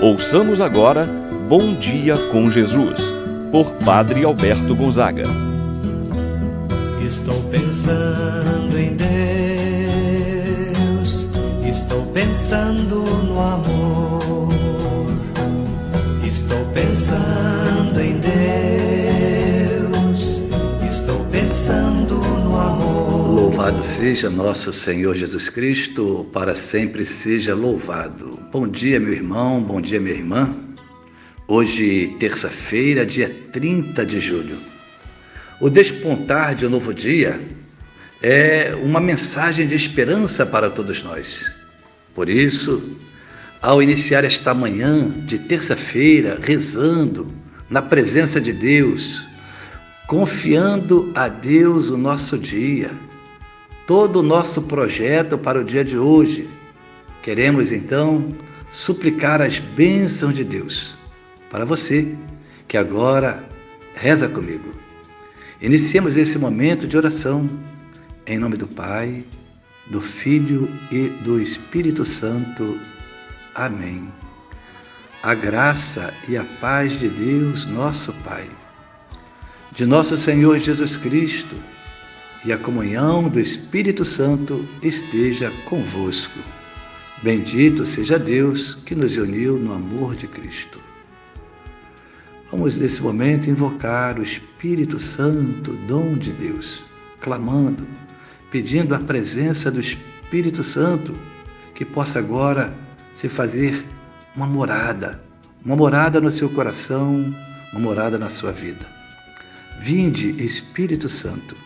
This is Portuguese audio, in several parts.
Ouçamos agora Bom Dia com Jesus, por Padre Alberto Gonzaga. Estou pensando em Deus, estou pensando no amor, estou pensando Louvado seja nosso Senhor Jesus Cristo, para sempre seja louvado. Bom dia, meu irmão, bom dia, minha irmã. Hoje, terça-feira, dia 30 de julho. O despontar de um novo dia é uma mensagem de esperança para todos nós. Por isso, ao iniciar esta manhã de terça-feira, rezando na presença de Deus, confiando a Deus o nosso dia, todo o nosso projeto para o dia de hoje, queremos então suplicar as bênçãos de Deus para você que agora reza comigo. Iniciemos esse momento de oração em nome do Pai, do Filho e do Espírito Santo. Amém. A graça e a paz de Deus, nosso Pai, de nosso Senhor Jesus Cristo e a comunhão do Espírito Santo esteja convosco. Bendito seja Deus que nos uniu no amor de Cristo. Vamos nesse momento invocar o Espírito Santo, dom de Deus, clamando, pedindo a presença do Espírito Santo que possa agora se fazer uma morada, uma morada no seu coração, uma morada na sua vida. Vinde, Espírito Santo,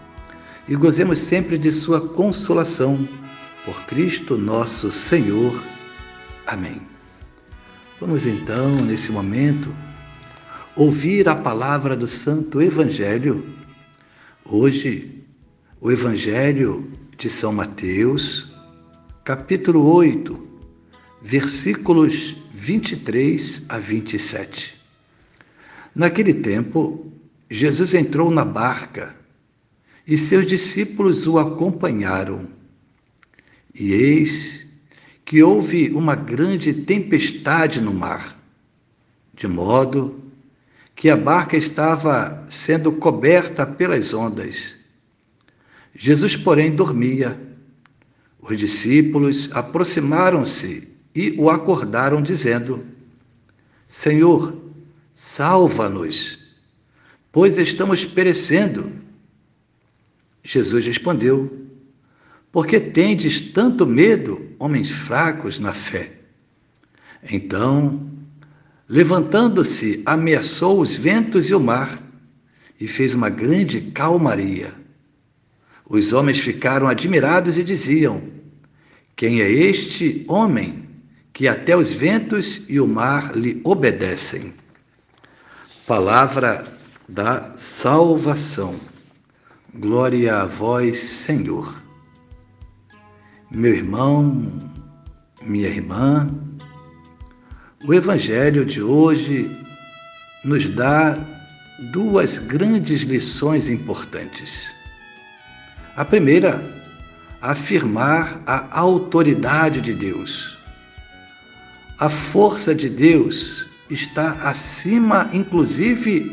e gozemos sempre de Sua consolação. Por Cristo nosso Senhor. Amém. Vamos então, nesse momento, ouvir a palavra do Santo Evangelho. Hoje, o Evangelho de São Mateus, capítulo 8, versículos 23 a 27. Naquele tempo, Jesus entrou na barca e seus discípulos o acompanharam. E eis que houve uma grande tempestade no mar, de modo que a barca estava sendo coberta pelas ondas. Jesus, porém, dormia. Os discípulos aproximaram-se e o acordaram, dizendo: Senhor, salva-nos, pois estamos perecendo. Jesus respondeu: Por que tendes tanto medo, homens fracos na fé? Então Levantando-se, ameaçou os ventos e o mar e fez uma grande calmaria. Os homens ficaram admirados e diziam: Quem é este homem que até os ventos e o mar lhe obedecem? Palavra da salvação. Glória a vós, Senhor. Meu irmão, minha irmã, o Evangelho de hoje nos dá duas grandes lições importantes. A primeira, afirmar a autoridade de Deus. A força de Deus está acima, inclusive,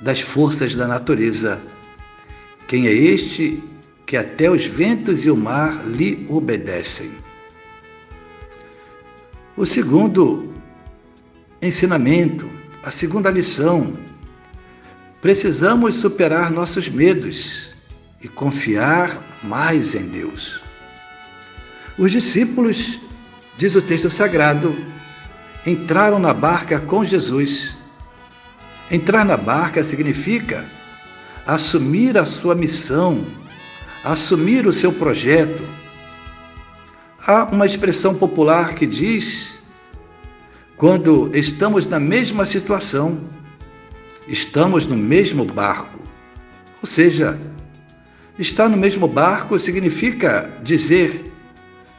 das forças da natureza. Quem é este que até os ventos e o mar lhe obedecem? O segundo ensinamento, a segunda lição, precisamos superar nossos medos e confiar mais em Deus. Os discípulos, diz o texto sagrado, entraram na barca com Jesus. Entrar na barca significa assumir a sua missão, assumir o seu projeto, Há uma expressão popular que diz: quando estamos na mesma situação, estamos no mesmo barco. Ou seja, estar no mesmo barco significa dizer,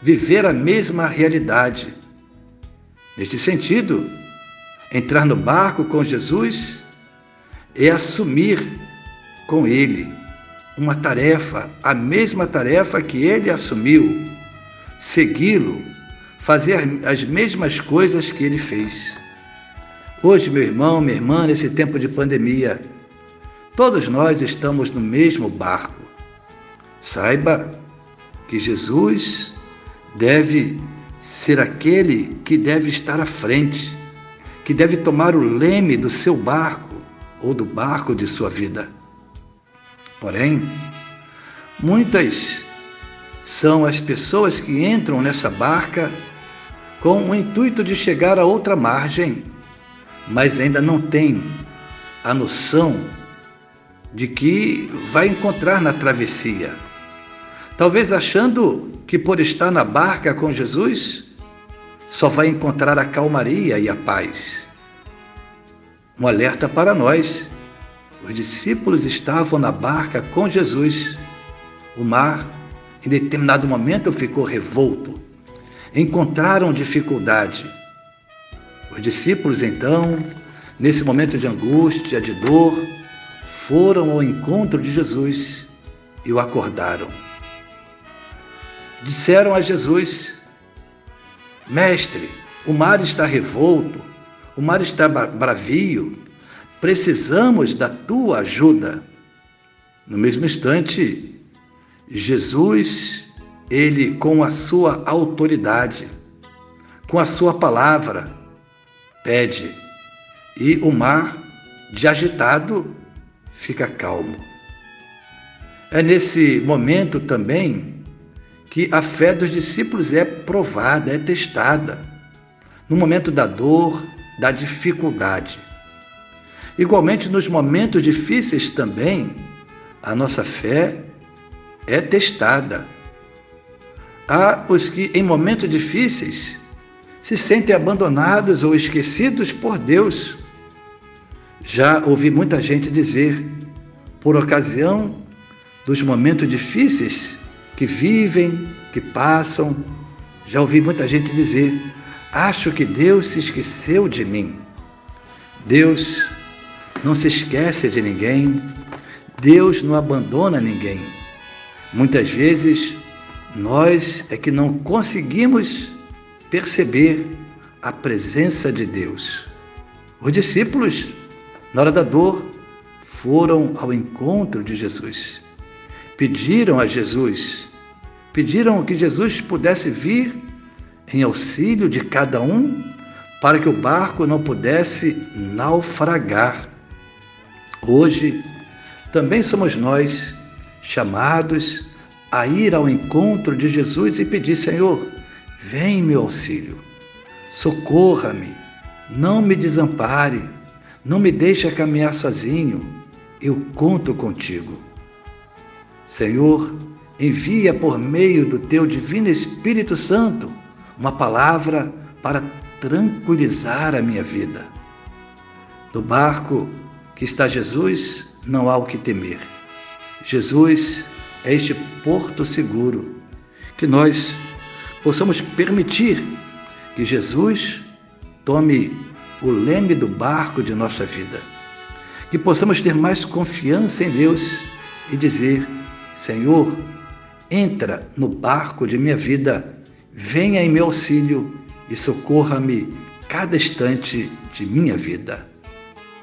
viver a mesma realidade. Neste sentido, entrar no barco com Jesus é assumir com Ele uma tarefa, a mesma tarefa que Ele assumiu, segui-lo fazer as mesmas coisas que ele fez. Hoje, meu irmão, minha irmã, nesse tempo de pandemia, todos nós estamos no mesmo barco. Saiba que Jesus deve ser aquele que deve estar à frente, que deve tomar o leme do seu barco ou do barco de sua vida. Porém, muitas são as pessoas que entram nessa barca com o intuito de chegar a outra margem, mas ainda não tem a noção de que vai encontrar na travessia. Talvez achando que por estar na barca com Jesus, só vai encontrar a calmaria e a paz. Um alerta para nós. Os discípulos estavam na barca com Jesus. O mar, em determinado momento, ficou revolto encontraram dificuldade. Os discípulos, então, nesse momento de angústia, de dor, foram ao encontro de Jesus e o acordaram. Disseram a Jesus: Mestre, o mar está revolto, o mar está bravio, precisamos da tua ajuda. No mesmo instante, Jesus ele, com a sua autoridade, com a sua palavra, pede, e o mar, de agitado, fica calmo. É nesse momento também que a fé dos discípulos é provada, é testada, no momento da dor, da dificuldade. Igualmente, nos momentos difíceis também, a nossa fé é testada Há os que, em momentos difíceis, se sentem abandonados ou esquecidos por Deus. Já ouvi muita gente dizer, por ocasião dos momentos difíceis que vivem, que passam, já ouvi muita gente dizer: acho que Deus se esqueceu de mim. Deus não se esquece de ninguém, Deus não abandona ninguém. Muitas vezes nós é que não conseguimos perceber a presença de Deus. Os discípulos, na hora da dor, foram ao encontro de Jesus. Pediram a Jesus, pediram que Jesus pudesse vir em auxílio de cada um para que o barco não pudesse naufragar. Hoje, também somos nós chamados a ir ao encontro de Jesus e pedir: Senhor, vem meu auxílio, socorra-me, não me desampare, não me deixe caminhar sozinho, eu conto contigo. Senhor, envia por meio do teu divino Espírito Santo uma palavra para tranquilizar a minha vida. No barco que está Jesus, não há o que temer. Jesus é este porto seguro, que nós possamos permitir que Jesus tome o leme do barco de nossa vida, que possamos ter mais confiança em Deus e dizer: Senhor, entra no barco de minha vida, venha em meu auxílio e socorra-me cada instante de minha vida.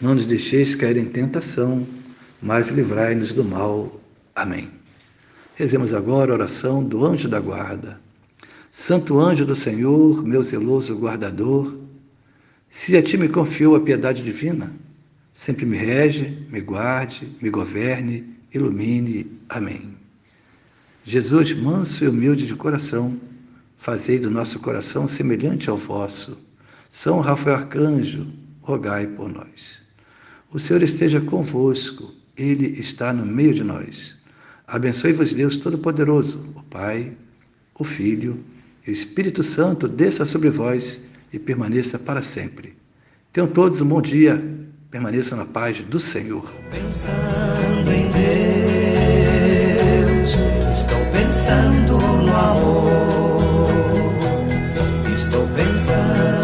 Não nos deixeis cair em tentação, mas livrai-nos do mal. Amém. Rezemos agora a oração do anjo da guarda. Santo anjo do Senhor, meu zeloso guardador, Se a ti me confiou a piedade divina, sempre me rege, me guarde, me governe, ilumine. Amém. Jesus, manso e humilde de coração, fazei do nosso coração semelhante ao vosso. São Rafael Arcanjo, rogai por nós. O Senhor esteja convosco, Ele está no meio de nós. Abençoe-vos, Deus Todo-Poderoso, o Pai, o Filho e o Espírito Santo, desça sobre vós e permaneça para sempre. Tenham todos um bom dia, permaneçam na paz do Senhor. Pensando em Deus, estou pensando no amor, estou pensando.